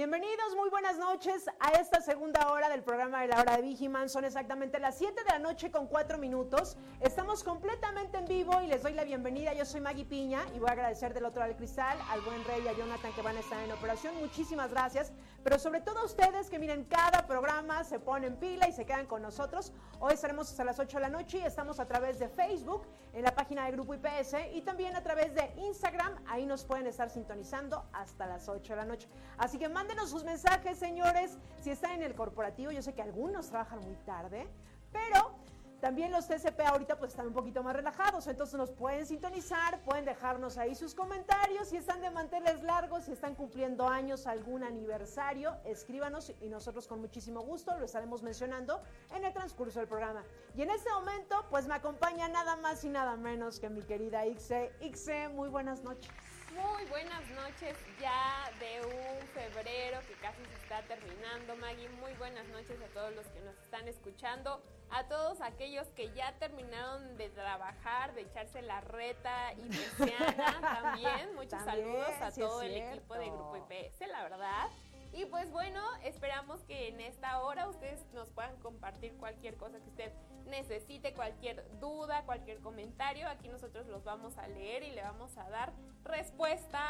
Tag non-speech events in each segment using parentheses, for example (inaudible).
Bienvenidos, muy buenas noches a esta segunda hora del programa de la hora de Vigiman. Son exactamente las 7 de la noche con 4 minutos. Estamos completamente en vivo y les doy la bienvenida. Yo soy Maggie Piña y voy a agradecer del otro lado del cristal al buen Rey y a Jonathan que van a estar en operación. Muchísimas gracias. Pero sobre todo a ustedes que miren cada programa, se ponen pila y se quedan con nosotros. Hoy estaremos hasta las 8 de la noche y estamos a través de Facebook, en la página de Grupo IPS y también a través de Instagram. Ahí nos pueden estar sintonizando hasta las 8 de la noche. Así que mándenos sus mensajes, señores. Si están en el corporativo, yo sé que algunos trabajan muy tarde, pero también los TCP ahorita pues están un poquito más relajados, entonces nos pueden sintonizar, pueden dejarnos ahí sus comentarios, si están de manteles largos, si están cumpliendo años, algún aniversario, escríbanos y nosotros con muchísimo gusto lo estaremos mencionando en el transcurso del programa. Y en este momento pues me acompaña nada más y nada menos que mi querida Ixe. Ixe, muy buenas noches. Muy buenas noches ya de un febrero que casi se está terminando, Maggie. Muy buenas noches a todos los que nos están escuchando, a todos aquellos que ya terminaron de trabajar, de echarse la reta y (laughs) también. Muchos saludos a todo el equipo de Grupo IPS, la verdad. Y pues bueno, esperamos que en esta hora ustedes nos puedan compartir cualquier cosa que usted necesite, cualquier duda, cualquier comentario. Aquí nosotros los vamos a leer y le vamos a dar respuesta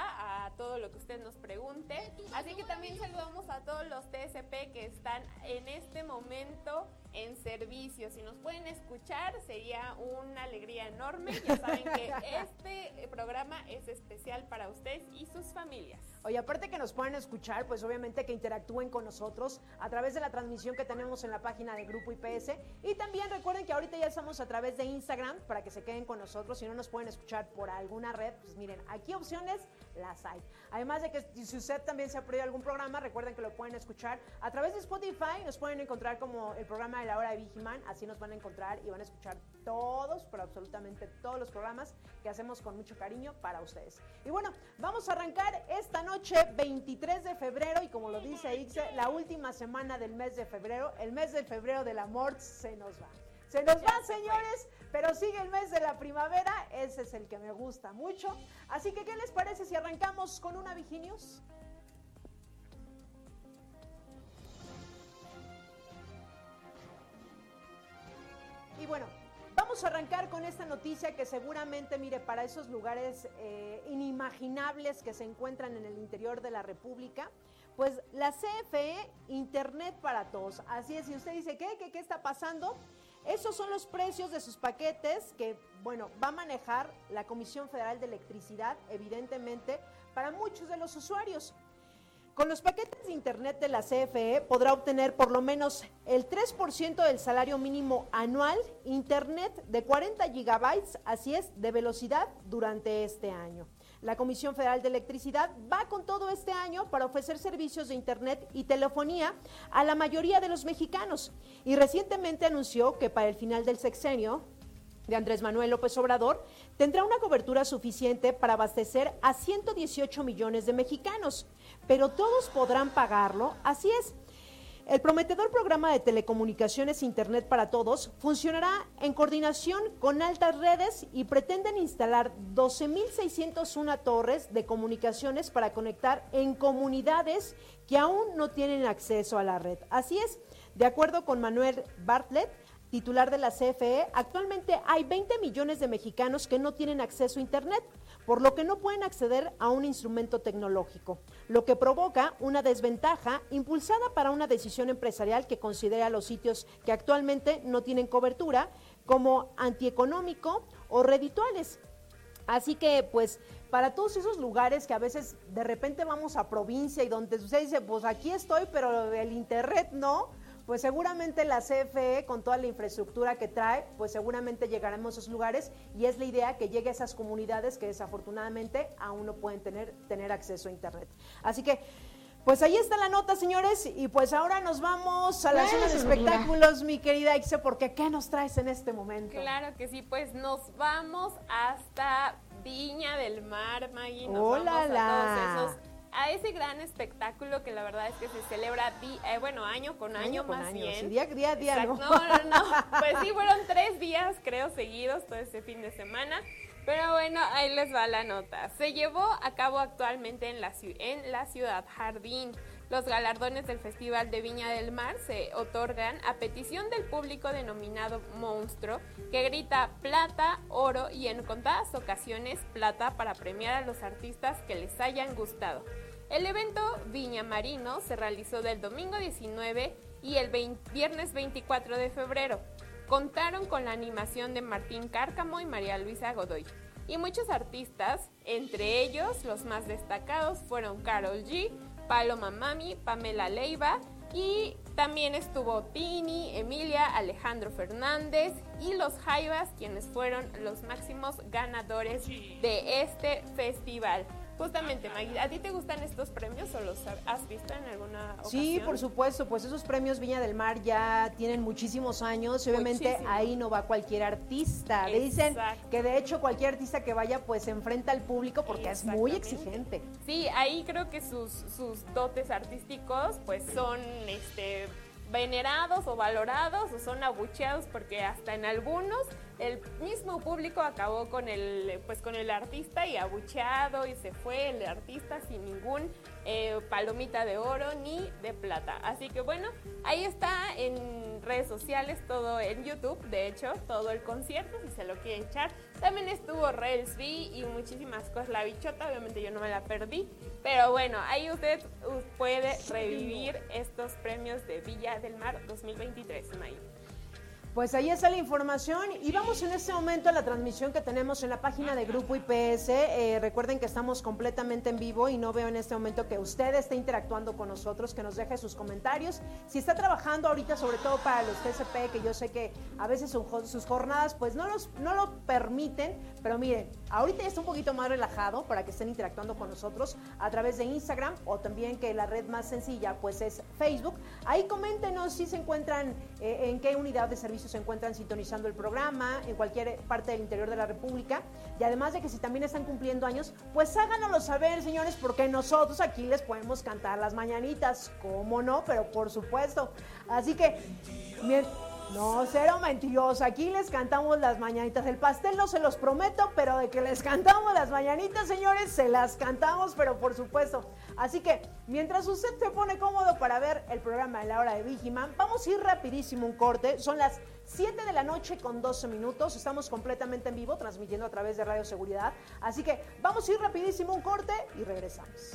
a todo lo que usted nos pregunte. Así que también saludamos a todos los TSP que están en este momento en servicio. Si nos pueden escuchar, sería una alegría enorme. Ya saben que (laughs) este programa es especial para ustedes y sus familias. Oye, aparte que nos pueden escuchar, pues obviamente que interactúen con nosotros a través de la transmisión que tenemos en la página de Grupo IPS. Y también recuerden que ahorita ya estamos a través de Instagram para que se queden con nosotros. Si no nos pueden escuchar por alguna red, pues miren, aquí opciones las hay. Además de que si usted también se ha perdido algún programa, recuerden que lo pueden escuchar a través de Spotify. Nos pueden encontrar como el programa de la hora de Vigiman. Así nos van a encontrar y van a escuchar todos, pero absolutamente todos los programas que hacemos con mucho cariño para ustedes. Y bueno, vamos a arrancar esta noche, 23 de febrero, y como lo dice Ixe, la última semana del mes de febrero, el mes de febrero del amor se nos va. Se nos va, señores, pero sigue el mes de la primavera, ese es el que me gusta mucho. Así que, ¿qué les parece si arrancamos con una Viginius? Y bueno, vamos a arrancar con esta noticia que seguramente, mire, para esos lugares eh, inimaginables que se encuentran en el interior de la República, pues la CFE, Internet para todos. Así es, si usted dice, ¿qué? ¿Qué, qué está pasando? Esos son los precios de sus paquetes que, bueno, va a manejar la Comisión Federal de Electricidad, evidentemente, para muchos de los usuarios. Con los paquetes de Internet de la CFE podrá obtener por lo menos el 3% del salario mínimo anual Internet de 40 gigabytes, así es, de velocidad durante este año. La Comisión Federal de Electricidad va con todo este año para ofrecer servicios de Internet y telefonía a la mayoría de los mexicanos y recientemente anunció que para el final del sexenio de Andrés Manuel López Obrador tendrá una cobertura suficiente para abastecer a 118 millones de mexicanos, pero todos podrán pagarlo, así es. El prometedor programa de telecomunicaciones Internet para Todos funcionará en coordinación con altas redes y pretenden instalar 12.601 torres de comunicaciones para conectar en comunidades que aún no tienen acceso a la red. Así es, de acuerdo con Manuel Bartlett, titular de la CFE, actualmente hay 20 millones de mexicanos que no tienen acceso a Internet por lo que no pueden acceder a un instrumento tecnológico, lo que provoca una desventaja impulsada para una decisión empresarial que considera los sitios que actualmente no tienen cobertura como antieconómico o redituales. Así que, pues, para todos esos lugares que a veces de repente vamos a provincia y donde usted dice, pues aquí estoy, pero el internet no, pues seguramente la CFE, con toda la infraestructura que trae, pues seguramente llegaremos a esos lugares y es la idea que llegue a esas comunidades que desafortunadamente aún no pueden tener, tener acceso a Internet. Así que Pues ahí está la nota, señores, y pues ahora nos vamos a la zona de espectáculos, mi querida Ixe, porque ¿qué nos traes en este momento? Claro que sí, pues nos vamos hasta Viña del Mar, Maggie, nos ¡Hola, vamos a todos esos a ese gran espectáculo que la verdad es que se celebra, eh, bueno, año con año, más bien. día, día, día, ¿no? no, no, (laughs) Pues sí, fueron tres días, creo, seguidos, todo este fin de semana. Pero bueno, ahí les va la nota. Se llevó a cabo actualmente en la, en la ciudad Jardín. Los galardones del Festival de Viña del Mar se otorgan a petición del público denominado monstruo, que grita plata, oro y en contadas ocasiones plata para premiar a los artistas que les hayan gustado. El evento Viña Marino se realizó del domingo 19 y el viernes 24 de febrero contaron con la animación de Martín Cárcamo y María Luisa Godoy. Y muchos artistas, entre ellos los más destacados fueron Carol G, Paloma Mami, Pamela Leiva y también estuvo Tini, Emilia, Alejandro Fernández y los Jaivas, quienes fueron los máximos ganadores de este festival. Justamente, Maggie, ¿a ti te gustan estos premios o los has visto en alguna ocasión? Sí, por supuesto, pues esos premios Viña del Mar ya tienen muchísimos años y obviamente ahí no va cualquier artista. Dicen que de hecho cualquier artista que vaya pues se enfrenta al público porque es muy exigente. Sí, ahí creo que sus, sus dotes artísticos pues son este venerados o valorados o son abucheados porque hasta en algunos el mismo público acabó con el pues con el artista y abucheado y se fue el artista sin ningún eh, palomita de oro ni de plata. Así que bueno ahí está en redes sociales todo en YouTube de hecho todo el concierto si se lo quiere echar. También estuvo Rails V y muchísimas cosas. La bichota obviamente yo no me la perdí. Pero bueno ahí usted puede revivir estos premios de Villa del Mar 2023 May. Pues ahí está la información y vamos en este momento a la transmisión que tenemos en la página de Grupo IPS. Eh, recuerden que estamos completamente en vivo y no veo en este momento que usted esté interactuando con nosotros, que nos deje sus comentarios. Si está trabajando ahorita, sobre todo para los TCP, que yo sé que a veces sus jornadas pues no, los, no lo permiten, pero miren, ahorita ya está un poquito más relajado para que estén interactuando con nosotros a través de Instagram o también que la red más sencilla pues es Facebook. Ahí coméntenos si se encuentran eh, en qué unidad de servicio se encuentran sintonizando el programa en cualquier parte del interior de la República. Y además de que si también están cumpliendo años, pues háganoslo saber, señores, porque nosotros aquí les podemos cantar las mañanitas. ¿Cómo no? Pero por supuesto. Así que, no, cero mentiroso. Aquí les cantamos las mañanitas. El pastel no se los prometo, pero de que les cantamos las mañanitas, señores, se las cantamos, pero por supuesto. Así que, mientras usted se pone cómodo para ver el programa de la hora de Vigiman, vamos a ir rapidísimo un corte. Son las 7 de la noche con 12 minutos. Estamos completamente en vivo, transmitiendo a través de Radio Seguridad. Así que vamos a ir rapidísimo un corte y regresamos.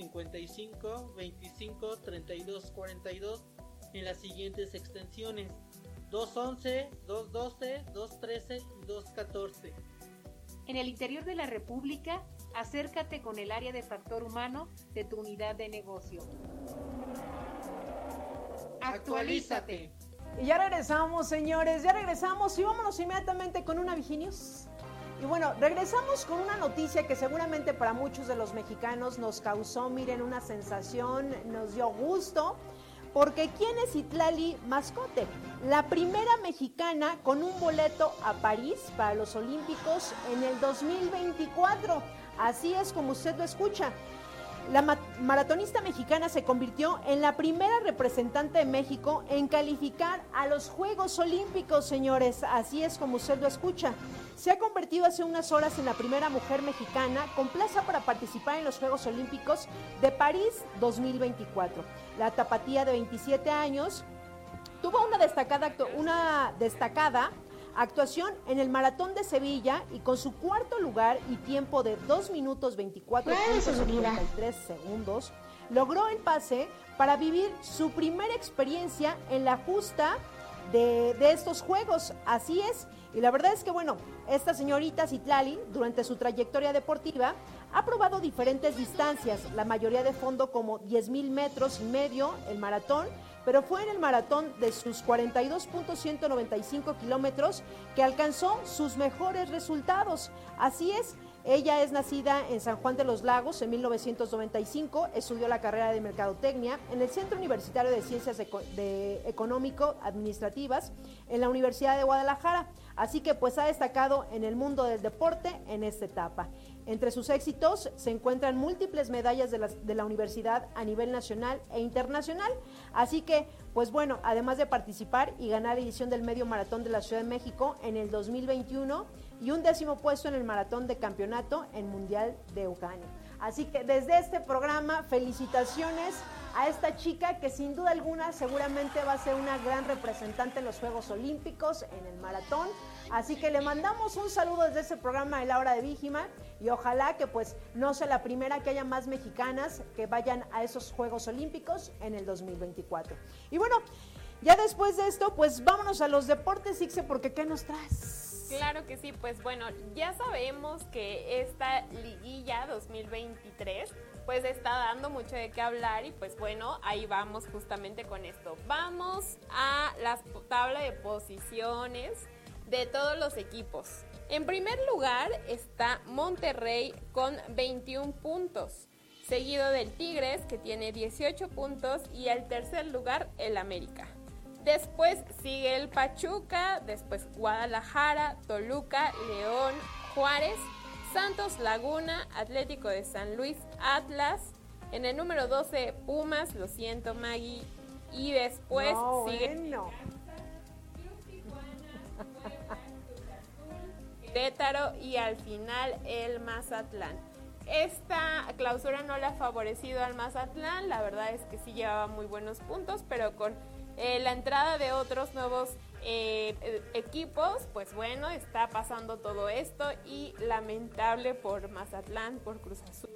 55 25 32 42 en las siguientes extensiones 211, 212, 213 y 214. En el interior de la República, acércate con el área de factor humano de tu unidad de negocio. Actualízate. Y ya regresamos, señores, ya regresamos y vámonos inmediatamente con una Viginius. Y bueno, regresamos con una noticia que seguramente para muchos de los mexicanos nos causó, miren, una sensación, nos dio gusto, porque ¿quién es Itlali Mascote? La primera mexicana con un boleto a París para los Olímpicos en el 2024. Así es como usted lo escucha. La maratonista mexicana se convirtió en la primera representante de México en calificar a los Juegos Olímpicos, señores. Así es como usted lo escucha. Se ha convertido hace unas horas en la primera mujer mexicana con plaza para participar en los Juegos Olímpicos de París 2024. La tapatía de 27 años tuvo una destacada, una destacada actuación en el Maratón de Sevilla y con su cuarto lugar y tiempo de 2 minutos 24 segundos, logró el pase para vivir su primera experiencia en la justa de, de estos Juegos. Así es. Y la verdad es que, bueno, esta señorita Citlali, durante su trayectoria deportiva, ha probado diferentes distancias, la mayoría de fondo como 10 mil metros y medio, el maratón, pero fue en el maratón de sus 42.195 kilómetros que alcanzó sus mejores resultados. Así es, ella es nacida en San Juan de los Lagos en 1995, estudió la carrera de Mercadotecnia en el Centro Universitario de Ciencias Económico Administrativas en la Universidad de Guadalajara, así que pues ha destacado en el mundo del deporte en esta etapa. Entre sus éxitos se encuentran múltiples medallas de la, universidad a nivel nacional e internacional. Así que, pues bueno, además de participar y ganar la edición del Medio Maratón de la Ciudad de México en el 2021 y un décimo puesto en el Maratón de Campeonato en Mundial de Ucrania. Así que desde este programa, felicitaciones a esta chica que sin duda alguna seguramente va a ser una gran representante en los Juegos Olímpicos, en el maratón. Así que le mandamos un saludo desde ese programa de la hora de Víjima y ojalá que pues no sea la primera que haya más mexicanas que vayan a esos Juegos Olímpicos en el 2024. Y bueno, ya después de esto, pues vámonos a los deportes, Ixe, porque ¿qué nos traes? Claro que sí, pues bueno, ya sabemos que esta liguilla 2023 pues está dando mucho de qué hablar y pues bueno, ahí vamos justamente con esto. Vamos a la tabla de posiciones de todos los equipos. En primer lugar está Monterrey con 21 puntos, seguido del Tigres que tiene 18 puntos y el tercer lugar el América. Después sigue el Pachuca, después Guadalajara, Toluca, León, Juárez, Santos Laguna, Atlético de San Luis, Atlas. En el número 12, Pumas, lo siento Maggie. Y después sigue... Bueno. Querétaro y al final el Mazatlán. Esta clausura no le ha favorecido al Mazatlán, la verdad es que sí llevaba muy buenos puntos, pero con eh, la entrada de otros nuevos eh, equipos, pues bueno, está pasando todo esto y lamentable por Mazatlán, por Cruz Azul.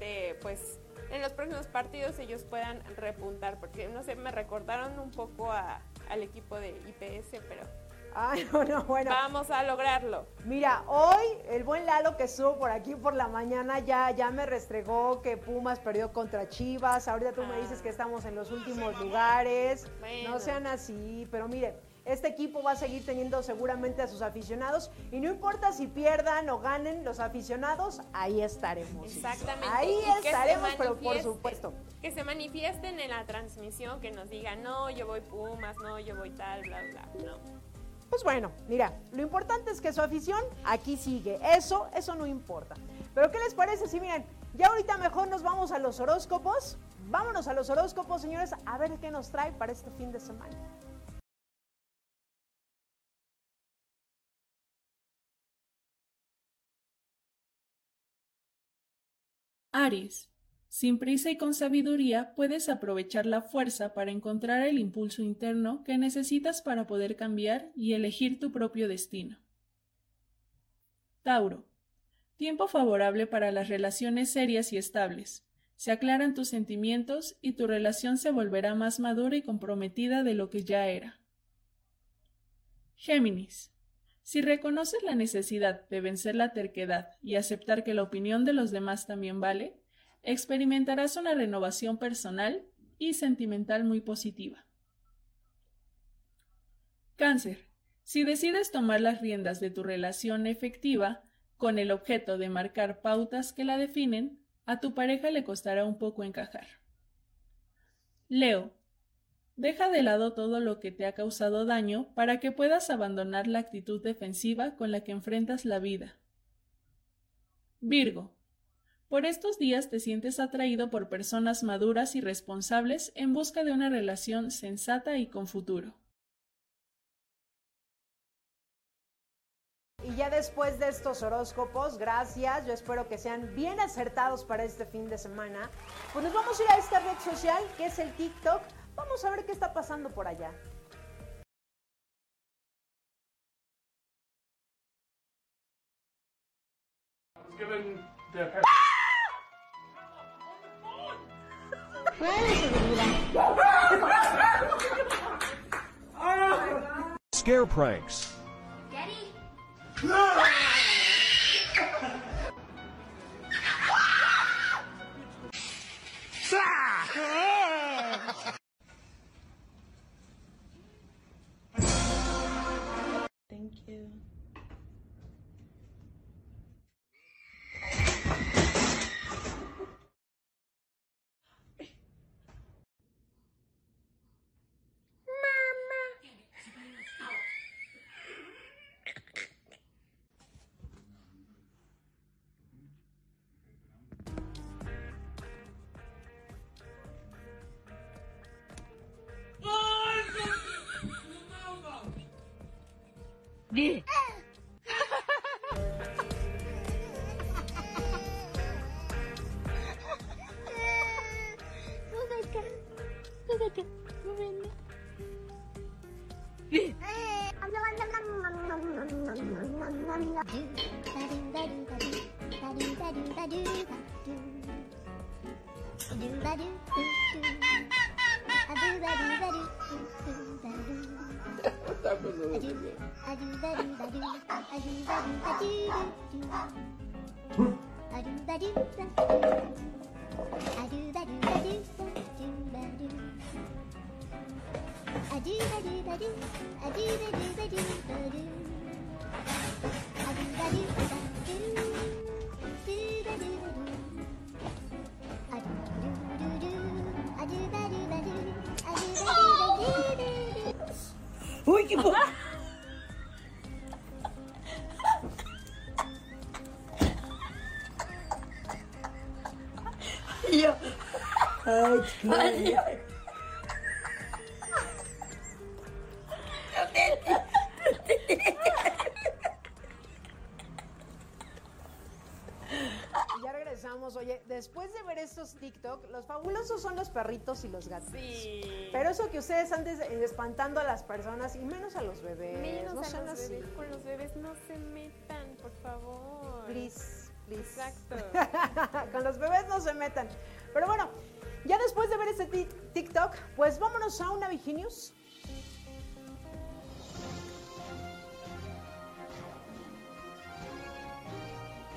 Este, pues en los próximos partidos ellos puedan repuntar, porque no sé, me recordaron un poco al equipo de IPS, pero (laughs) no, bueno. Vamos a lograrlo. Mira, hoy el buen Lalo que estuvo por aquí por la mañana ya, ya me restregó que Pumas perdió contra Chivas. Ahorita tú me dices ah. que estamos en los últimos lugares. No sean así, pero mire, este equipo va a seguir teniendo seguramente a sus aficionados y no importa si pierdan o ganen los aficionados, ahí estaremos. Exactamente. Ahí estaremos, pero por supuesto. Que se manifiesten en la transmisión, que nos digan, no, yo voy Pumas, no, yo voy tal, bla, bla, no. Pues bueno, mira, lo importante es que su afición aquí sigue. Eso, eso no importa. Pero ¿qué les parece si miren, ya ahorita mejor nos vamos a los horóscopos? Vámonos a los horóscopos, señores, a ver qué nos trae para este fin de semana. Aries. Sin prisa y con sabiduría puedes aprovechar la fuerza para encontrar el impulso interno que necesitas para poder cambiar y elegir tu propio destino. Tauro. Tiempo favorable para las relaciones serias y estables. Se aclaran tus sentimientos y tu relación se volverá más madura y comprometida de lo que ya era. Géminis. Si reconoces la necesidad de vencer la terquedad y aceptar que la opinión de los demás también vale, experimentarás una renovación personal y sentimental muy positiva. Cáncer. Si decides tomar las riendas de tu relación efectiva con el objeto de marcar pautas que la definen, a tu pareja le costará un poco encajar. Leo. Deja de lado todo lo que te ha causado daño para que puedas abandonar la actitud defensiva con la que enfrentas la vida. Virgo. Por estos días te sientes atraído por personas maduras y responsables en busca de una relación sensata y con futuro. Y ya después de estos horóscopos, gracias, yo espero que sean bien acertados para este fin de semana. Pues nos vamos a ir a esta red social que es el TikTok Vamos a ver qué está pasando por allá. Scare pranks. Uy, qué po- Y yo, ay, ay, ay. Perritos y los gatos. Sí. Pero eso que ustedes antes espantando a las personas y menos a los bebés. Menos no a sean los así. bebés, con los bebés no se metan, por favor. Please, please. Exacto. (laughs) Con los bebés no se metan. Pero bueno, ya después de ver este ti- TikTok, pues vámonos a una Viginius.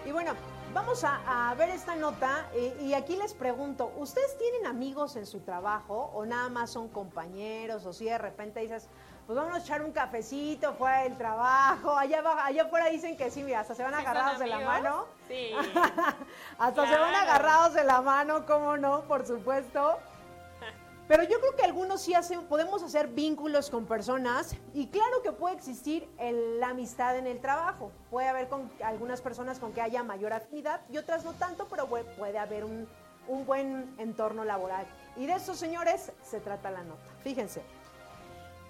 Y bueno, vamos a, a ver esta nota eh, y aquí les pregunto, ¿ustedes tienen amigos en su trabajo o nada más son compañeros o si de repente dices, pues vamos a echar un cafecito fuera del trabajo, allá, allá afuera dicen que sí, mira, hasta se van ¿Sí son agarrados de la mano. Sí. (laughs) Hasta se van agarrados de la mano, cómo no, por supuesto. Pero yo creo que algunos sí podemos hacer vínculos con personas y claro que puede existir la amistad en el trabajo. Puede haber con algunas personas con que haya mayor afinidad y otras no tanto, pero puede haber un, un buen entorno laboral. Y de eso, señores, se trata la nota. Fíjense.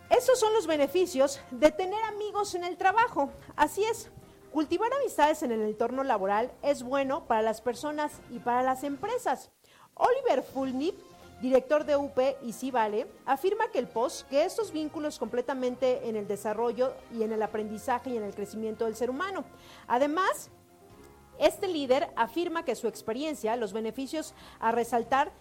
Esos son los beneficios de tener amigos en el trabajo. Así es, cultivar amistades en el entorno laboral es bueno para las personas y para las empresas. Oliver Fulnip, director de UP y Civale, afirma que el POS, que estos vínculos completamente en el desarrollo y en el aprendizaje y en el crecimiento del ser humano. Además, este líder afirma que su experiencia, los beneficios a resaltar,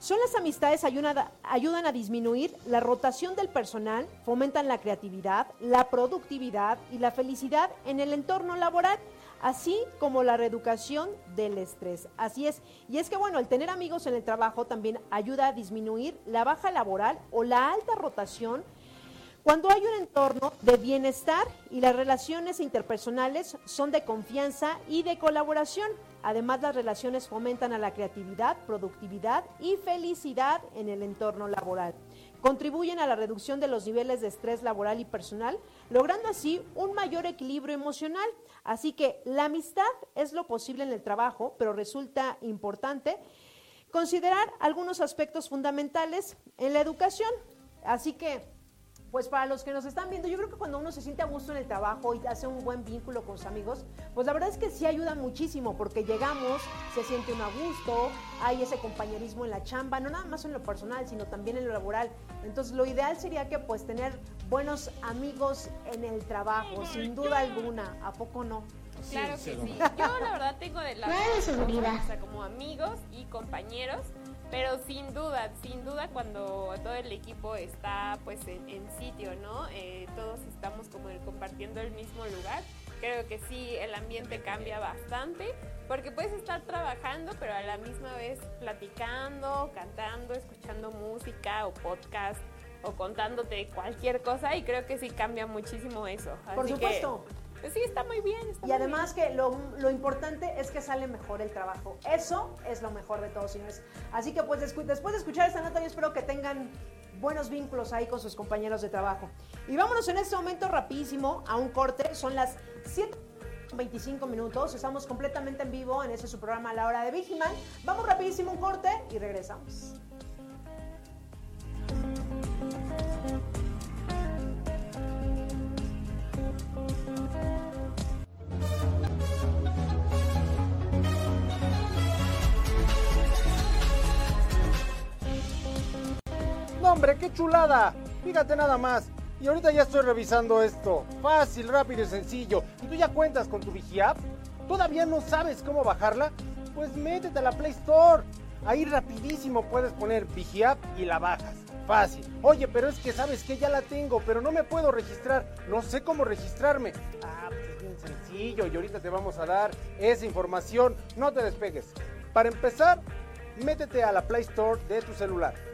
son las amistades ayudan ayudan a disminuir la rotación del personal, fomentan la creatividad, la productividad y la felicidad en el entorno laboral, así como la reeducación del estrés. Así es. Y es que bueno, el tener amigos en el trabajo también ayuda a disminuir la baja laboral o la alta rotación cuando hay un entorno de bienestar y las relaciones interpersonales son de confianza y de colaboración. Además, las relaciones fomentan a la creatividad, productividad y felicidad en el entorno laboral. Contribuyen a la reducción de los niveles de estrés laboral y personal, logrando así un mayor equilibrio emocional. Así que la amistad es lo posible en el trabajo, pero resulta importante considerar algunos aspectos fundamentales en la educación. Así que pues para los que nos están viendo, yo creo que cuando uno se siente a gusto en el trabajo y hace un buen vínculo con sus amigos, pues la verdad es que sí ayuda muchísimo porque llegamos, se siente uno a gusto, hay ese compañerismo en la chamba, no nada más en lo personal, sino también en lo laboral. Entonces lo ideal sería que pues tener buenos amigos en el trabajo, sin duda alguna, ¿a poco no? Claro que sí. Yo la verdad tengo de la seguridad. o sea, como amigos y compañeros, pero sin duda, sin duda cuando todo el equipo está pues en, en sitio, ¿no? Eh, todos estamos como compartiendo el mismo lugar. Creo que sí, el ambiente cambia bastante, porque puedes estar trabajando, pero a la misma vez platicando, cantando, escuchando música o podcast o contándote cualquier cosa y creo que sí cambia muchísimo eso. Por que, supuesto. Pues sí, está muy bien. está Y muy además que lo, lo importante es que sale mejor el trabajo. Eso es lo mejor de todo, señores. Así que pues después de escuchar esta nota, yo espero que tengan buenos vínculos ahí con sus compañeros de trabajo. Y vámonos en este momento rapidísimo a un corte. Son las 7.25 minutos. Estamos completamente en vivo en ese su programa La Hora de Vigiman. Vamos rapidísimo un corte y regresamos. Hombre, qué chulada. Fíjate nada más. Y ahorita ya estoy revisando esto. Fácil, rápido y sencillo. ¿Y tú ya cuentas con tu VigiApp? ¿Todavía no sabes cómo bajarla? Pues métete a la Play Store. Ahí rapidísimo puedes poner VigiApp y la bajas. Fácil. Oye, pero es que sabes que ya la tengo, pero no me puedo registrar. No sé cómo registrarme. Ah, pues es bien sencillo y ahorita te vamos a dar esa información. No te despegues. Para empezar, métete a la Play Store de tu celular.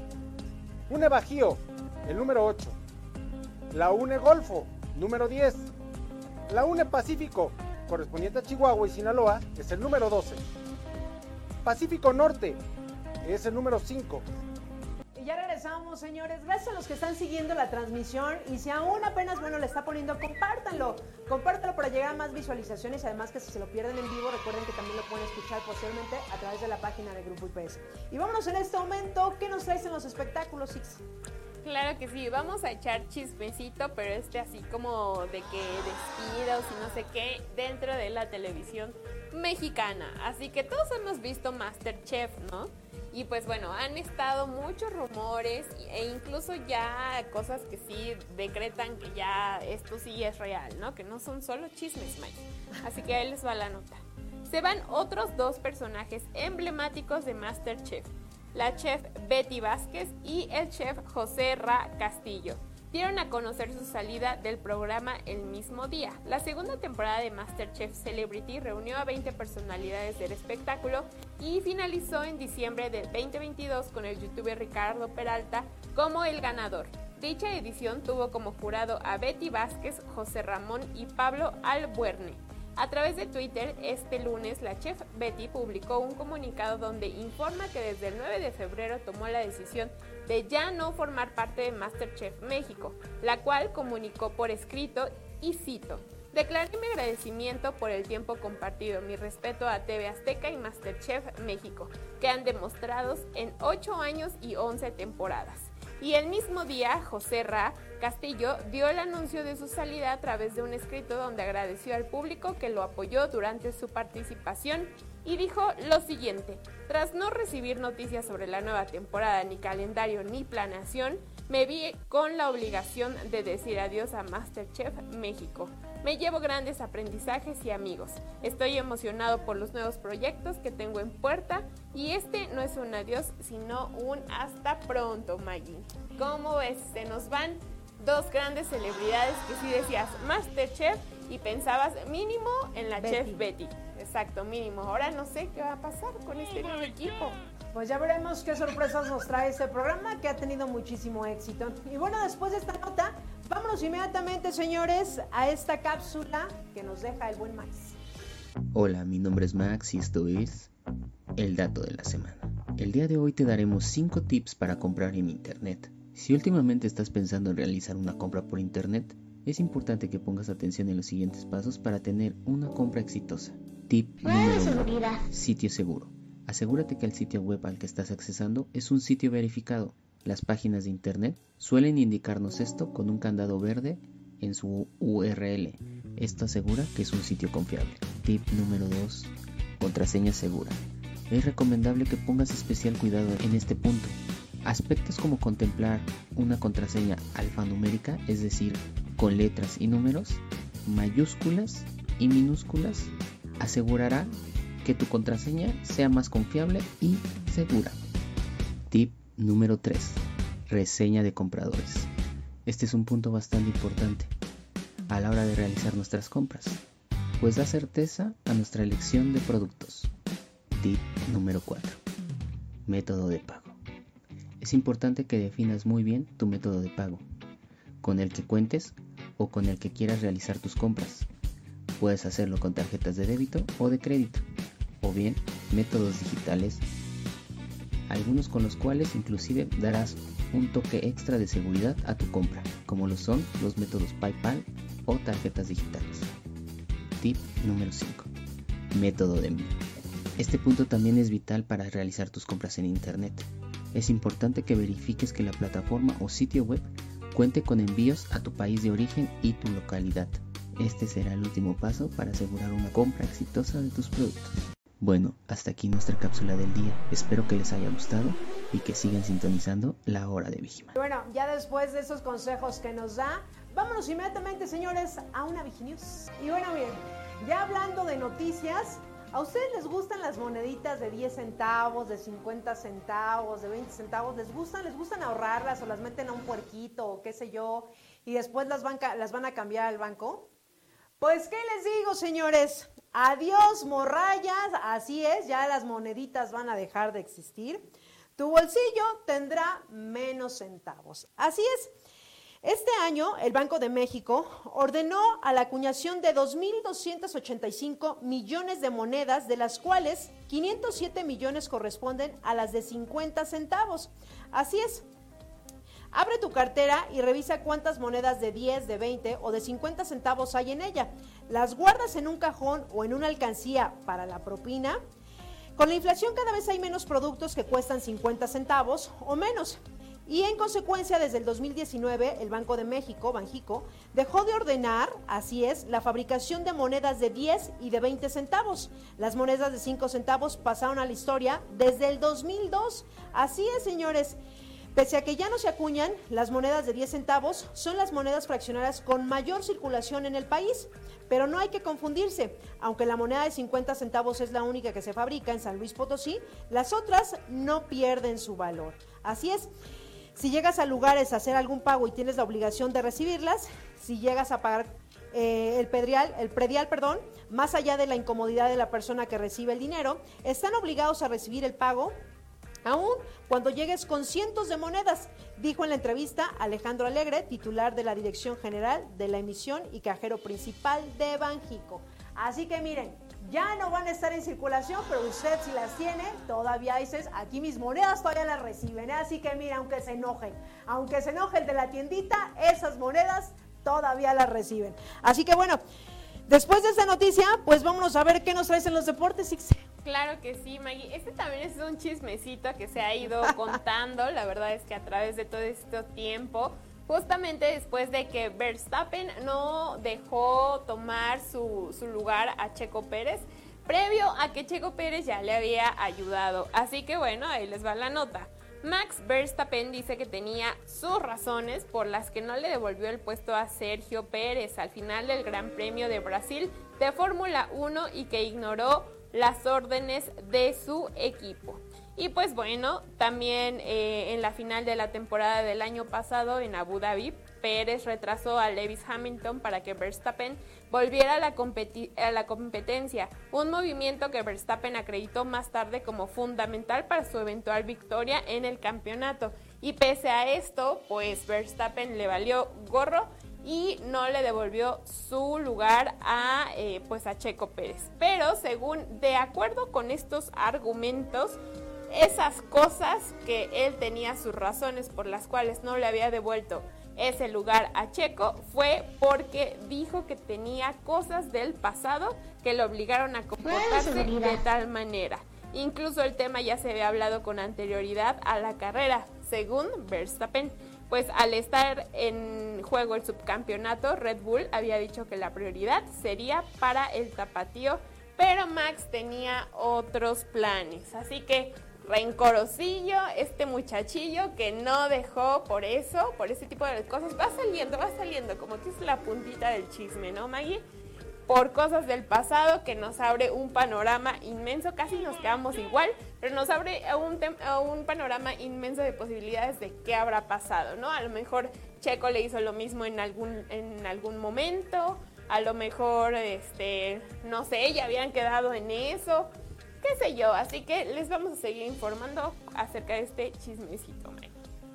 UNE Bajío, el número 8. La UNE Golfo, número 10. La UNE Pacífico, correspondiente a Chihuahua y Sinaloa, es el número 12. Pacífico Norte, es el número 5. Y ya regresamos, señores. Gracias a los que están siguiendo la transmisión. Y si aún apenas, bueno, le está poniendo, compártanlo. Compártanlo para llegar a más visualizaciones. Además que si se lo pierden en vivo, recuerden que también lo pueden escuchar posteriormente a través de la página de Grupo IPS. Y vámonos en este momento. ¿Qué nos traes en los espectáculos, Six? Claro que sí, vamos a echar chismecito, pero este así como de que despidos y no sé qué dentro de la televisión mexicana. Así que todos hemos visto Masterchef, ¿no? Y pues bueno, han estado muchos rumores e incluso ya cosas que sí decretan que ya esto sí es real, ¿no? Que no son solo chismes, Mike. Así que ahí les va la nota. Se van otros dos personajes emblemáticos de Masterchef la chef Betty Vázquez y el chef José Ra Castillo. Dieron a conocer su salida del programa el mismo día. La segunda temporada de MasterChef Celebrity reunió a 20 personalidades del espectáculo y finalizó en diciembre del 2022 con el youtuber Ricardo Peralta como el ganador. Dicha edición tuvo como jurado a Betty Vázquez, José Ramón y Pablo Albuerne. A través de Twitter, este lunes, la chef Betty publicó un comunicado donde informa que desde el 9 de febrero tomó la decisión de ya no formar parte de MasterChef México, la cual comunicó por escrito y cito. Declaré mi agradecimiento por el tiempo compartido, mi respeto a TV Azteca y MasterChef México, que han demostrado en 8 años y 11 temporadas. Y el mismo día, José Ra Castillo dio el anuncio de su salida a través de un escrito donde agradeció al público que lo apoyó durante su participación y dijo lo siguiente, tras no recibir noticias sobre la nueva temporada, ni calendario, ni planeación, me vi con la obligación de decir adiós a Masterchef México. Me llevo grandes aprendizajes y amigos. Estoy emocionado por los nuevos proyectos que tengo en puerta y este no es un adiós, sino un hasta pronto, Maggie. ¿Cómo ves? Se nos van dos grandes celebridades que si decías Masterchef y pensabas mínimo en la Betty. chef Betty. Exacto, mínimo. Ahora no sé qué va a pasar con este nuevo equipo. Pues ya veremos qué sorpresas nos trae este programa que ha tenido muchísimo éxito. Y bueno, después de esta nota, vámonos inmediatamente, señores, a esta cápsula que nos deja el buen Max. Hola, mi nombre es Max y esto es el dato de la semana. El día de hoy te daremos 5 tips para comprar en Internet. Si últimamente estás pensando en realizar una compra por Internet, es importante que pongas atención en los siguientes pasos para tener una compra exitosa. Tip número 1. Sitio seguro. Asegúrate que el sitio web al que estás accesando es un sitio verificado. Las páginas de Internet suelen indicarnos esto con un candado verde en su URL. Esto asegura que es un sitio confiable. Tip número 2. Contraseña segura. Es recomendable que pongas especial cuidado en este punto. Aspectos como contemplar una contraseña alfanumérica, es decir, con letras y números, mayúsculas y minúsculas, asegurará que tu contraseña sea más confiable y segura. Tip número 3. Reseña de compradores. Este es un punto bastante importante a la hora de realizar nuestras compras, pues da certeza a nuestra elección de productos. Tip número 4. Método de pago. Es importante que definas muy bien tu método de pago, con el que cuentes o con el que quieras realizar tus compras. Puedes hacerlo con tarjetas de débito o de crédito o bien métodos digitales, algunos con los cuales inclusive darás un toque extra de seguridad a tu compra, como lo son los métodos PayPal o tarjetas digitales. Tip número 5. Método de envío. Este punto también es vital para realizar tus compras en Internet. Es importante que verifiques que la plataforma o sitio web cuente con envíos a tu país de origen y tu localidad. Este será el último paso para asegurar una compra exitosa de tus productos. Bueno, hasta aquí nuestra cápsula del día. Espero que les haya gustado y que sigan sintonizando la hora de Vigiman. Bueno, ya después de esos consejos que nos da, vámonos inmediatamente, señores, a una Viginews. Y bueno, bien, ya hablando de noticias, ¿a ustedes les gustan las moneditas de 10 centavos, de 50 centavos, de 20 centavos? ¿Les gustan? ¿Les gustan ahorrarlas o las meten a un puerquito o qué sé yo? Y después las las van a cambiar al banco. Pues, ¿qué les digo, señores? Adiós, morrayas, así es, ya las moneditas van a dejar de existir. Tu bolsillo tendrá menos centavos. Así es. Este año, el Banco de México ordenó a la acuñación de 2.285 millones de monedas, de las cuales 507 millones corresponden a las de 50 centavos. Así es, Abre tu cartera y revisa cuántas monedas de 10, de 20 o de 50 centavos hay en ella. Las guardas en un cajón o en una alcancía para la propina. Con la inflación cada vez hay menos productos que cuestan 50 centavos o menos. Y en consecuencia, desde el 2019, el Banco de México, Banjico, dejó de ordenar, así es, la fabricación de monedas de 10 y de 20 centavos. Las monedas de 5 centavos pasaron a la historia desde el 2002. Así es, señores. Pese a que ya no se acuñan, las monedas de 10 centavos son las monedas fraccionarias con mayor circulación en el país. Pero no hay que confundirse, aunque la moneda de 50 centavos es la única que se fabrica en San Luis Potosí, las otras no pierden su valor. Así es, si llegas a lugares a hacer algún pago y tienes la obligación de recibirlas, si llegas a pagar eh, el predial, el predial, perdón, más allá de la incomodidad de la persona que recibe el dinero, están obligados a recibir el pago aún cuando llegues con cientos de monedas, dijo en la entrevista Alejandro Alegre, titular de la Dirección General de la Emisión y cajero principal de Banjico. Así que miren, ya no van a estar en circulación, pero usted si las tiene, todavía dices, aquí mis monedas todavía las reciben. ¿eh? Así que mira, aunque se enojen, aunque se enoje el de la tiendita, esas monedas todavía las reciben. Así que bueno, después de esta noticia, pues vámonos a ver qué nos traes en los deportes, Claro que sí, Maggie. Este también es un chismecito que se ha ido (laughs) contando. La verdad es que a través de todo este tiempo, justamente después de que Verstappen no dejó tomar su, su lugar a Checo Pérez, previo a que Checo Pérez ya le había ayudado. Así que bueno, ahí les va la nota. Max Verstappen dice que tenía sus razones por las que no le devolvió el puesto a Sergio Pérez al final del Gran Premio de Brasil de Fórmula 1 y que ignoró las órdenes de su equipo. Y pues bueno, también eh, en la final de la temporada del año pasado en Abu Dhabi, Pérez retrasó a Lewis Hamilton para que Verstappen volviera a la, a la, competencia, un movimiento que Verstappen acreditó más tarde como fundamental para su eventual victoria en el campeonato. Y pese a esto, pues Verstappen le valió gorro y no le devolvió su lugar a, eh, pues a Checo Pérez. Pero según, de acuerdo con estos argumentos, esas cosas que él tenía sus razones por las cuales no le había devuelto ese lugar a Checo fue porque dijo que tenía cosas del pasado que lo obligaron a comportarse de tal manera. Incluso el tema ya se había hablado con anterioridad a la carrera, según Verstappen. Pues al estar en juego el subcampeonato, Red Bull había dicho que la prioridad sería para el tapatío, pero Max tenía otros planes. Así que rencorosillo, este muchachillo que no dejó por eso, por ese tipo de cosas, va saliendo, va saliendo, como que es la puntita del chisme, ¿no, Maggie? Por cosas del pasado que nos abre un panorama inmenso, casi nos quedamos igual, pero nos abre un, un panorama inmenso de posibilidades de qué habrá pasado, ¿no? A lo mejor Checo le hizo lo mismo en algún, en algún momento, a lo mejor, este, no sé, ya habían quedado en eso, qué sé yo. Así que les vamos a seguir informando acerca de este chismecito.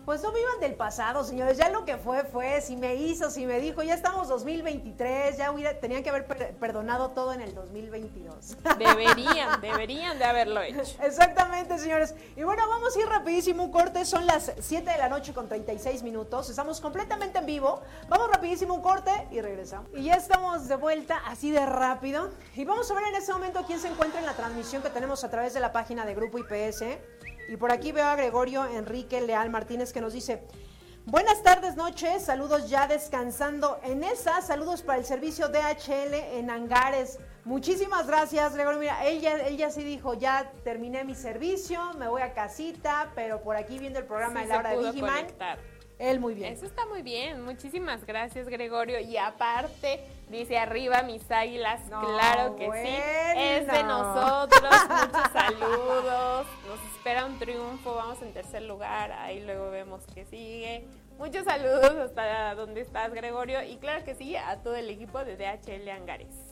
Pues no vivan del pasado, señores. Ya lo que fue, fue. Si me hizo, si me dijo, ya estamos 2023, ya hubiera, tenían que haber perdonado todo en el 2022. Deberían, (laughs) deberían de haberlo hecho. Exactamente, señores. Y bueno, vamos a ir rapidísimo un corte. Son las 7 de la noche con 36 minutos. Estamos completamente en vivo. Vamos rapidísimo un corte y regresamos. Y ya estamos de vuelta así de rápido. Y vamos a ver en este momento quién se encuentra en la transmisión que tenemos a través de la página de Grupo IPS. Y por aquí veo a Gregorio Enrique Leal Martínez que nos dice, buenas tardes, noches, saludos ya descansando en esa, saludos para el servicio DHL en Angares. Muchísimas gracias, Gregorio. Mira, ella, ella sí dijo, ya terminé mi servicio, me voy a casita, pero por aquí viendo el programa de Laura de Vigiman. Él muy bien. Eso está muy bien. Muchísimas gracias, Gregorio. Y aparte, dice arriba mis águilas. claro que sí. Es de nosotros. (laughs) Muchos saludos. Nos espera un triunfo. Vamos en tercer lugar. Ahí luego vemos que sigue. Muchos saludos hasta donde estás, Gregorio. Y claro que sí, a todo el equipo de DHL Angares.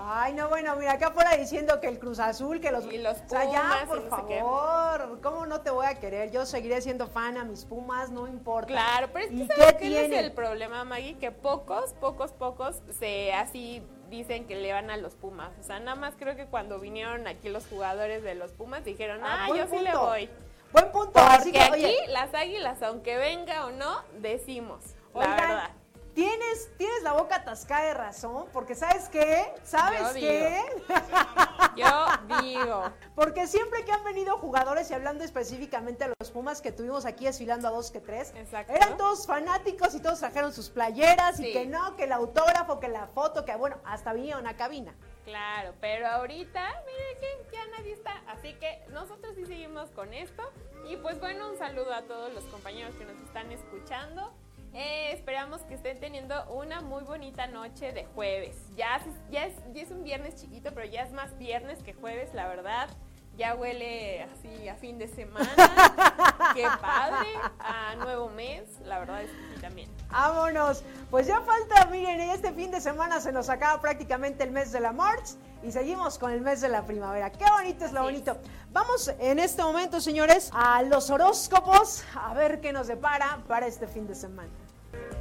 Ay, no, bueno, mira, acá fuera diciendo que el Cruz Azul, que los... Y los Pumas, ya, por favor, ¿cómo no te voy a querer? Yo seguiré siendo fan a mis Pumas, no importa. Claro, pero es que ¿sabes qué tiene? es el problema, Maggie? Que pocos, pocos, pocos se así dicen que le van a los Pumas. O sea, nada más creo que cuando vinieron aquí los jugadores de los Pumas dijeron, ah, ah yo sí le voy. Buen punto. Porque aquí las águilas, aunque venga o no, decimos, la verdad. Tienes, tienes la boca atascada de razón, porque ¿sabes qué? ¿Sabes qué? (laughs) Yo digo. Porque siempre que han venido jugadores y hablando específicamente de los Pumas que tuvimos aquí desfilando a dos que tres, eran todos fanáticos y todos trajeron sus playeras y que no, que el autógrafo, que la foto, que bueno, hasta vinieron a cabina. Claro, pero ahorita, miren que ya nadie está, así que nosotros sí seguimos con esto. Y pues bueno, un saludo a todos los compañeros que nos están escuchando. Eh, esperamos que estén teniendo una muy bonita noche de jueves. Ya, ya, es, ya es un viernes chiquito, pero ya es más viernes que jueves, la verdad. Ya huele así a fin de semana. (laughs) Qué padre. A nuevo mes. La verdad es que también. Vámonos. Pues ya falta, miren, este fin de semana se nos acaba prácticamente el mes de la March y seguimos con el mes de la primavera. Qué bonito es lo bonito. Vamos en este momento, señores, a los horóscopos a ver qué nos depara para este fin de semana.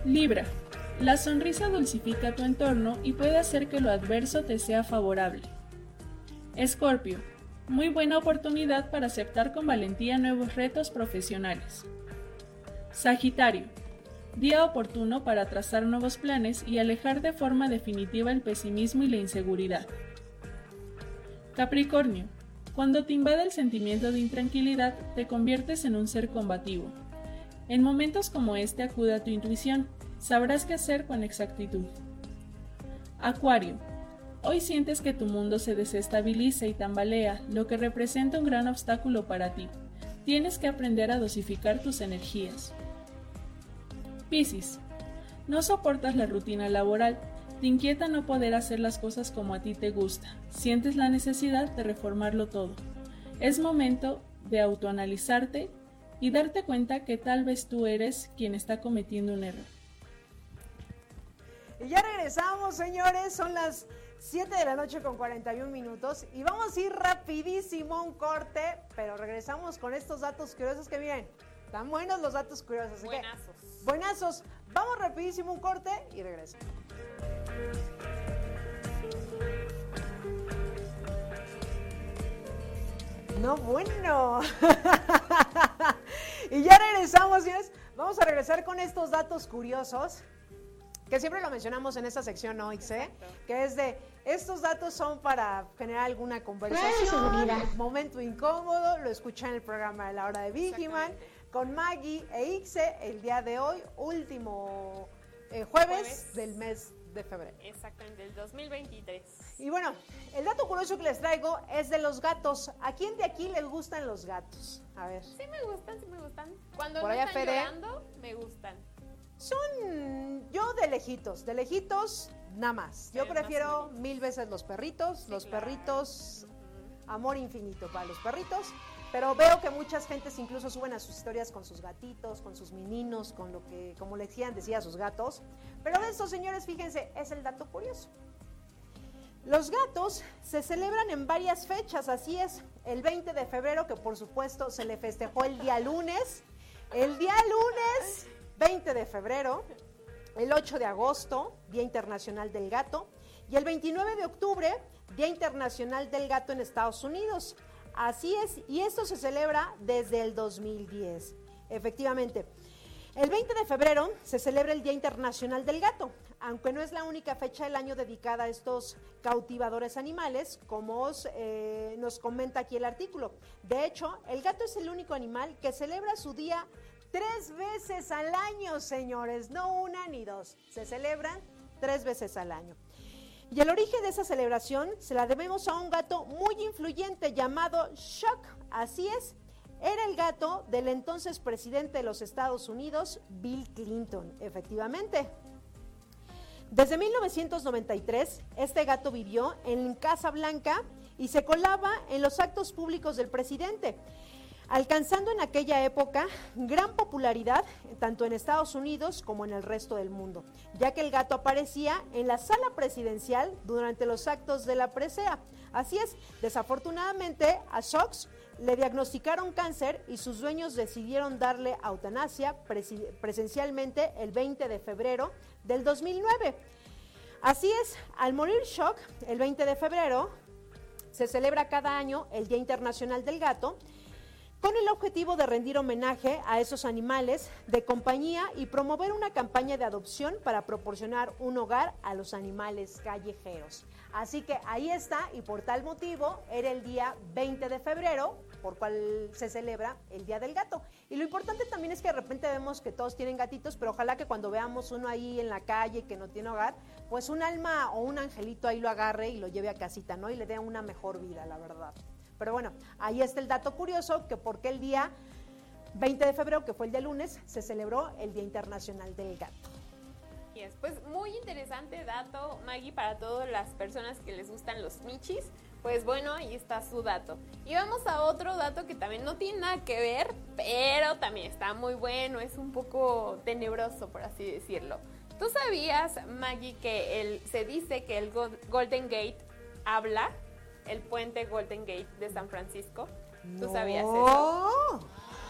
Libra. La sonrisa dulcifica tu entorno y puede hacer que lo adverso te sea favorable. Escorpio. Muy buena oportunidad para aceptar con valentía nuevos retos profesionales. Sagitario. Día oportuno para trazar nuevos planes y alejar de forma definitiva el pesimismo y la inseguridad. Capricornio. Cuando te invade el sentimiento de intranquilidad, te conviertes en un ser combativo. En momentos como este acude a tu intuición, sabrás qué hacer con exactitud. Acuario. Hoy sientes que tu mundo se desestabiliza y tambalea, lo que representa un gran obstáculo para ti. Tienes que aprender a dosificar tus energías. Piscis. No soportas la rutina laboral, te inquieta no poder hacer las cosas como a ti te gusta, sientes la necesidad de reformarlo todo. Es momento de autoanalizarte y darte cuenta que tal vez tú eres quien está cometiendo un error. Y ya regresamos, señores, son las 7 de la noche con 41 minutos y vamos a ir rapidísimo a un corte, pero regresamos con estos datos curiosos que miren, están buenos los datos curiosos. Buenazos. buenazos. Vamos rapidísimo un corte y regresamos. No, bueno. (laughs) y ya regresamos, señores. Vamos a regresar con estos datos curiosos que siempre lo mencionamos en esta sección, ¿no, Ixe? Que es de, estos datos son para generar alguna conversación, momento incómodo, lo escuchan en el programa de la hora de Vigiman, con Maggie e Ixe el día de hoy, último eh, jueves, del mes de febrero. Exactamente, del 2023. Y bueno, el dato curioso que les traigo es de los gatos. ¿A quién de aquí les gustan los gatos? A ver. Sí me gustan, sí me gustan. Cuando Por no están Fede. llorando, me gustan. Son yo de lejitos, de lejitos nada más. Yo más prefiero mil veces los perritos, Sí, los claro. perritos, amor infinito para los perritos. Pero veo que muchas gentes incluso suben a sus historias con sus gatitos, con sus meninos, con lo que, como le decían, decía sus gatos. Pero de estos señores, fíjense, es el dato curioso. Los gatos se celebran en varias fechas, así es. El 20 de febrero, que por supuesto se le festejó el día lunes. El día lunes, 20 de febrero. El 8 de agosto, Día Internacional del Gato. Y el 29 de octubre, Día Internacional del Gato en Estados Unidos. Así es, y esto se celebra desde el 2010. Efectivamente. El 20 de febrero se celebra el Día Internacional del Gato, aunque no es la única fecha del año dedicada a estos cautivadores animales, como eh, nos comenta aquí el artículo. De hecho, el gato es el único animal que celebra su día tres veces al año, señores, no una ni dos, se celebran tres veces al año. Y el origen de esa celebración se la debemos a un gato muy influyente llamado Shock. Así es, era el gato del entonces presidente de los Estados Unidos, Bill Clinton, efectivamente. Desde 1993, este gato vivió en Casa Blanca y se colaba en los actos públicos del presidente, alcanzando en aquella época gran popularidad tanto en Estados Unidos como en el resto del mundo, ya que el gato aparecía en la sala presidencial durante los actos de la presea. Así es, desafortunadamente a Sox le diagnosticaron cáncer y sus dueños decidieron darle eutanasia presencialmente el 20 de febrero del 2009. Así es, al morir Shock el 20 de febrero, se celebra cada año el Día Internacional del Gato con el objetivo de rendir homenaje a esos animales de compañía y promover una campaña de adopción para proporcionar un hogar a los animales callejeros. Así que ahí está y por tal motivo era el día 20 de febrero por cual se celebra el Día del Gato. Y lo importante también es que de repente vemos que todos tienen gatitos, pero ojalá que cuando veamos uno ahí en la calle que no tiene hogar, pues un alma o un angelito ahí lo agarre y lo lleve a casita, ¿no? Y le dé una mejor vida, la verdad. Pero bueno, ahí está el dato curioso, que porque el día 20 de febrero, que fue el día lunes, se celebró el Día Internacional del Gato. Y es pues muy interesante dato, Maggie, para todas las personas que les gustan los michis. Pues bueno, ahí está su dato. Y vamos a otro dato que también no tiene nada que ver, pero también está muy bueno, es un poco tenebroso, por así decirlo. ¿Tú sabías, Maggie, que el, se dice que el Go- Golden Gate habla? El puente Golden Gate de San Francisco. ¿Tú sabías eso? ¡Oh!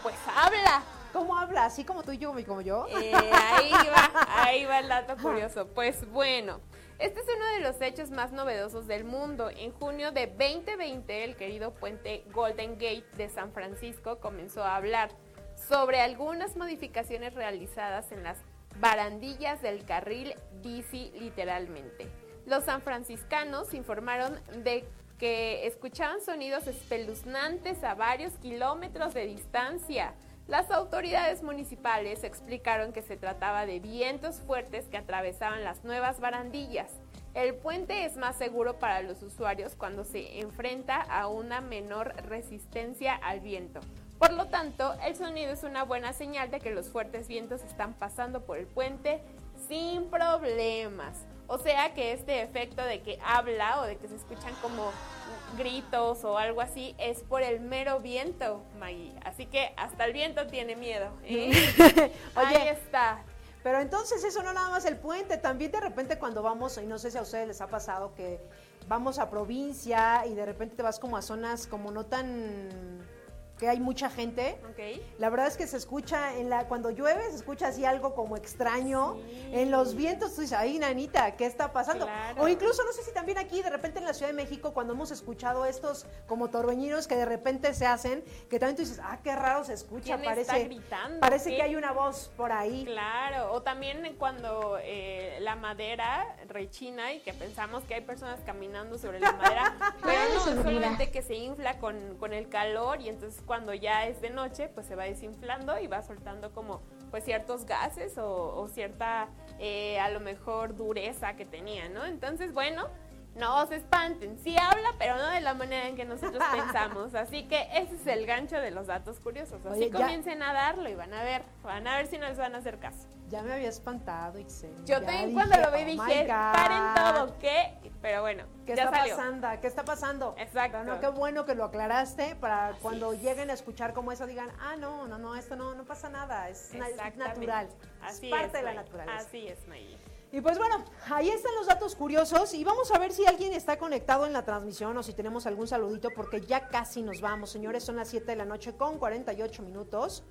Pues habla. ¿Cómo habla? ¿Así como tú y yo y como yo? Eh, ahí va, ahí va el dato curioso. Pues bueno, este es uno de los hechos más novedosos del mundo. En junio de 2020, el querido puente Golden Gate de San Francisco comenzó a hablar sobre algunas modificaciones realizadas en las barandillas del carril bici literalmente. Los sanfranciscanos informaron de que escuchaban sonidos espeluznantes a varios kilómetros de distancia. Las autoridades municipales explicaron que se trataba de vientos fuertes que atravesaban las nuevas barandillas. El puente es más seguro para los usuarios cuando se enfrenta a una menor resistencia al viento. Por lo tanto, el sonido es una buena señal de que los fuertes vientos están pasando por el puente sin problemas. O sea que este efecto de que habla o de que se escuchan como gritos o algo así es por el mero viento, Maggie. Así que hasta el viento tiene miedo. ¿eh? (laughs) Ahí está. Pero entonces eso no nada más el puente, también de repente cuando vamos, y no sé si a ustedes les ha pasado que vamos a provincia y de repente te vas como a zonas como no tan que hay mucha gente. Okay. La verdad es que se escucha, en la, cuando llueve, se escucha así algo como extraño. En los vientos tú dices, ay, nanita, ¿qué está pasando? O incluso, no sé si también aquí, de repente en la Ciudad de México, cuando hemos escuchado estos como torbellinos que de repente se hacen, que también tú dices, ah, qué raro se escucha. parece, gritando? Parece que hay una voz por ahí. Claro, o también cuando eh, la madera rechina y que pensamos que hay personas caminando sobre la madera, (laughs) pero no, solamente que se infla con, con el calor y entonces cuando ya es de noche, pues se va desinflando y va soltando como pues ciertos gases o, cierta eh, a lo mejor dureza que tenía, ¿no? Entonces, bueno, no se espanten, sí habla, pero no de la manera en que nosotros (laughs) pensamos. Así que ese es el gancho de los datos curiosos. Así comiencen a darlo y van a ver, van a ver si nos van a hacer caso. Ya me había espantado, Ixel. Yo también cuando lo vi oh dije, paren todo, ¿qué? Pero bueno, ¿qué está pasando? ¿Qué está pasando? Exacto. no, qué bueno que lo aclaraste para cuando lleguen a escuchar como eso digan, ah, no, no, no, esto no, no pasa nada, es, natural. Así es parte de la naturaleza. Así es, May. Y pues bueno, ahí están los datos curiosos y vamos a ver si alguien está conectado en la transmisión o si tenemos algún saludito porque ya casi nos vamos, señores, son las 7 de la noche con 48 minutos.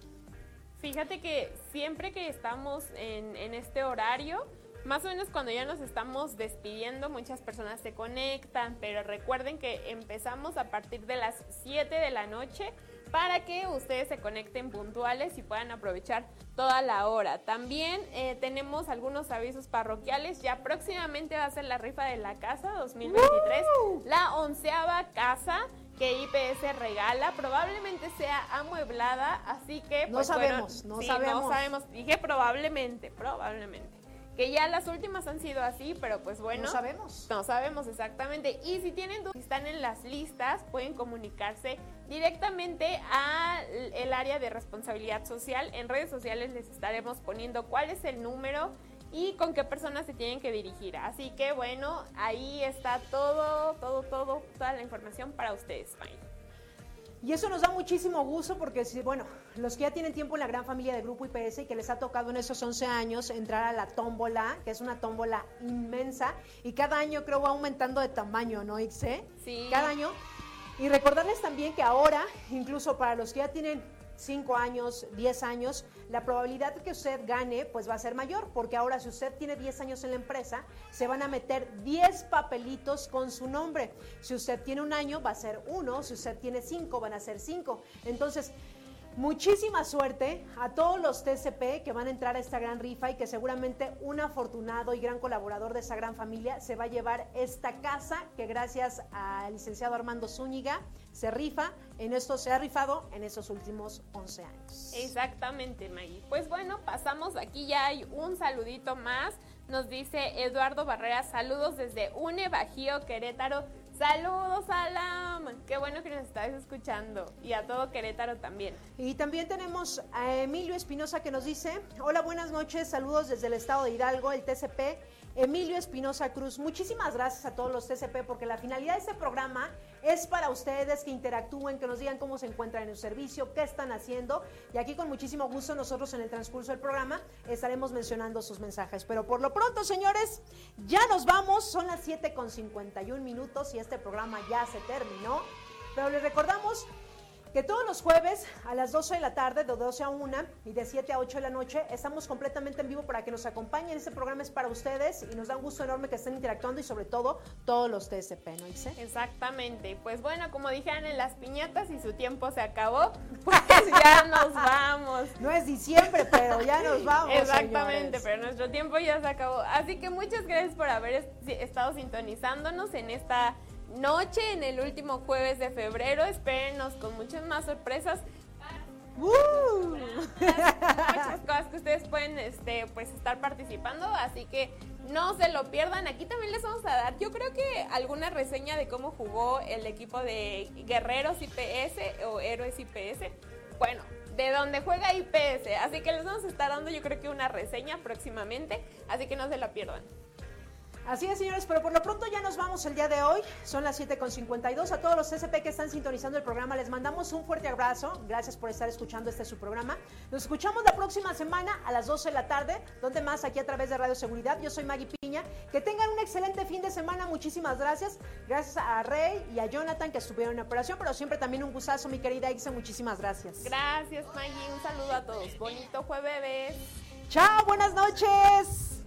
Fíjate que siempre que estamos en, en este horario, más o menos cuando ya nos estamos despidiendo, muchas personas se conectan, pero recuerden que empezamos a partir de las 7 de la noche para que ustedes se conecten puntuales y puedan aprovechar toda la hora. También eh, tenemos algunos avisos parroquiales. Ya próximamente va a ser la rifa de la casa 2023, la onceava casa que IPS regala. Probablemente sea amueblada, así que... no pues, sabemos, no sabemos. No sabemos. Dije probablemente, probablemente. Que ya las últimas han sido así, pero pues bueno. No sabemos. No sabemos exactamente. Y si tienen dudas, si están en las listas, pueden comunicarse directamente al área de responsabilidad social. En redes sociales les estaremos poniendo cuál es el número y con qué personas se tienen que dirigir. Así que bueno, ahí está todo, todo, todo, toda la información para ustedes. Y eso nos da muchísimo gusto porque, bueno, los que ya tienen tiempo en la gran familia de Grupo IPS y que les ha tocado en esos 11 años entrar a la tómbola, que es una tómbola inmensa, y cada año creo va aumentando de tamaño, ¿no, Ixe? Sí. Cada año. Y recordarles también que ahora, incluso para los que ya tienen 5 años, 10 años, la probabilidad de que usted gane pues va a ser mayor, porque ahora si usted tiene 10 años en la empresa, se van a meter 10 papelitos con su nombre. Si usted tiene un año, va a ser uno, si usted tiene 5, van a ser 5. Entonces, Muchísima suerte a todos los TCP que van a entrar a esta gran rifa y que seguramente un afortunado y gran colaborador de esa gran familia se va a llevar esta casa que gracias al licenciado Armando Zúñiga se rifa, en esto se ha rifado en esos últimos 11 años. Exactamente, Maggie. Pues bueno, pasamos, aquí ya hay un saludito más. Nos dice Eduardo Barrera, saludos desde UNE Bajío, Querétaro. Saludos, Alam. Qué bueno que nos estáis escuchando. Y a todo Querétaro también. Y también tenemos a Emilio Espinosa que nos dice, hola, buenas noches, saludos desde el estado de Hidalgo, el TCP. Emilio Espinosa Cruz, muchísimas gracias a todos los TCP porque la finalidad de este programa es para ustedes que interactúen, que nos digan cómo se encuentran en el servicio, qué están haciendo. Y aquí con muchísimo gusto nosotros en el transcurso del programa estaremos mencionando sus mensajes. Pero por lo pronto, señores, ya nos vamos. Son las 7 con 51 minutos y este programa ya se terminó. Pero les recordamos que todos los jueves a las 12 de la tarde, de 12 a 1 y de 7 a 8 de la noche, estamos completamente en vivo para que nos acompañen. Este programa es para ustedes y nos da un gusto enorme que estén interactuando y sobre todo todos los TSP, ¿no, Ixe? Exactamente. Pues bueno, como dijeron en las piñatas y su tiempo se acabó, (laughs) pues ya nos vamos. No es diciembre, pero ya nos vamos. Exactamente, pero nuestro tiempo ya se acabó. Así que muchas gracias por haber estado sintonizándonos en esta noche en el último jueves de febrero. Espérenos con muchas más sorpresas. ¡Uh! muchas cosas que ustedes pueden este, pues, estar participando, así que no se lo pierdan. Aquí también les vamos a dar, yo creo que alguna reseña de cómo jugó el equipo de Guerreros IPS o Héroes IPS. Bueno, de donde juega IPS, así que les vamos a estar dando yo creo que una reseña próximamente, así que no se la pierdan. Así es, señores, pero por lo pronto ya nos vamos el día de hoy. Son las 7.52. A todos los CSP que están sintonizando el programa, les mandamos un fuerte abrazo. Gracias por estar escuchando este su programa. Nos escuchamos la próxima semana a las 12 de la tarde. Donde más? Aquí a través de Radio Seguridad. Yo soy Maggie Piña. Que tengan un excelente fin de semana. Muchísimas gracias. Gracias a Rey y a Jonathan que estuvieron en operación, pero siempre también un gustazo, mi querida Ixa. Muchísimas gracias. Gracias, Maggie. Un saludo a todos. Bonito jueves. Chao, buenas noches.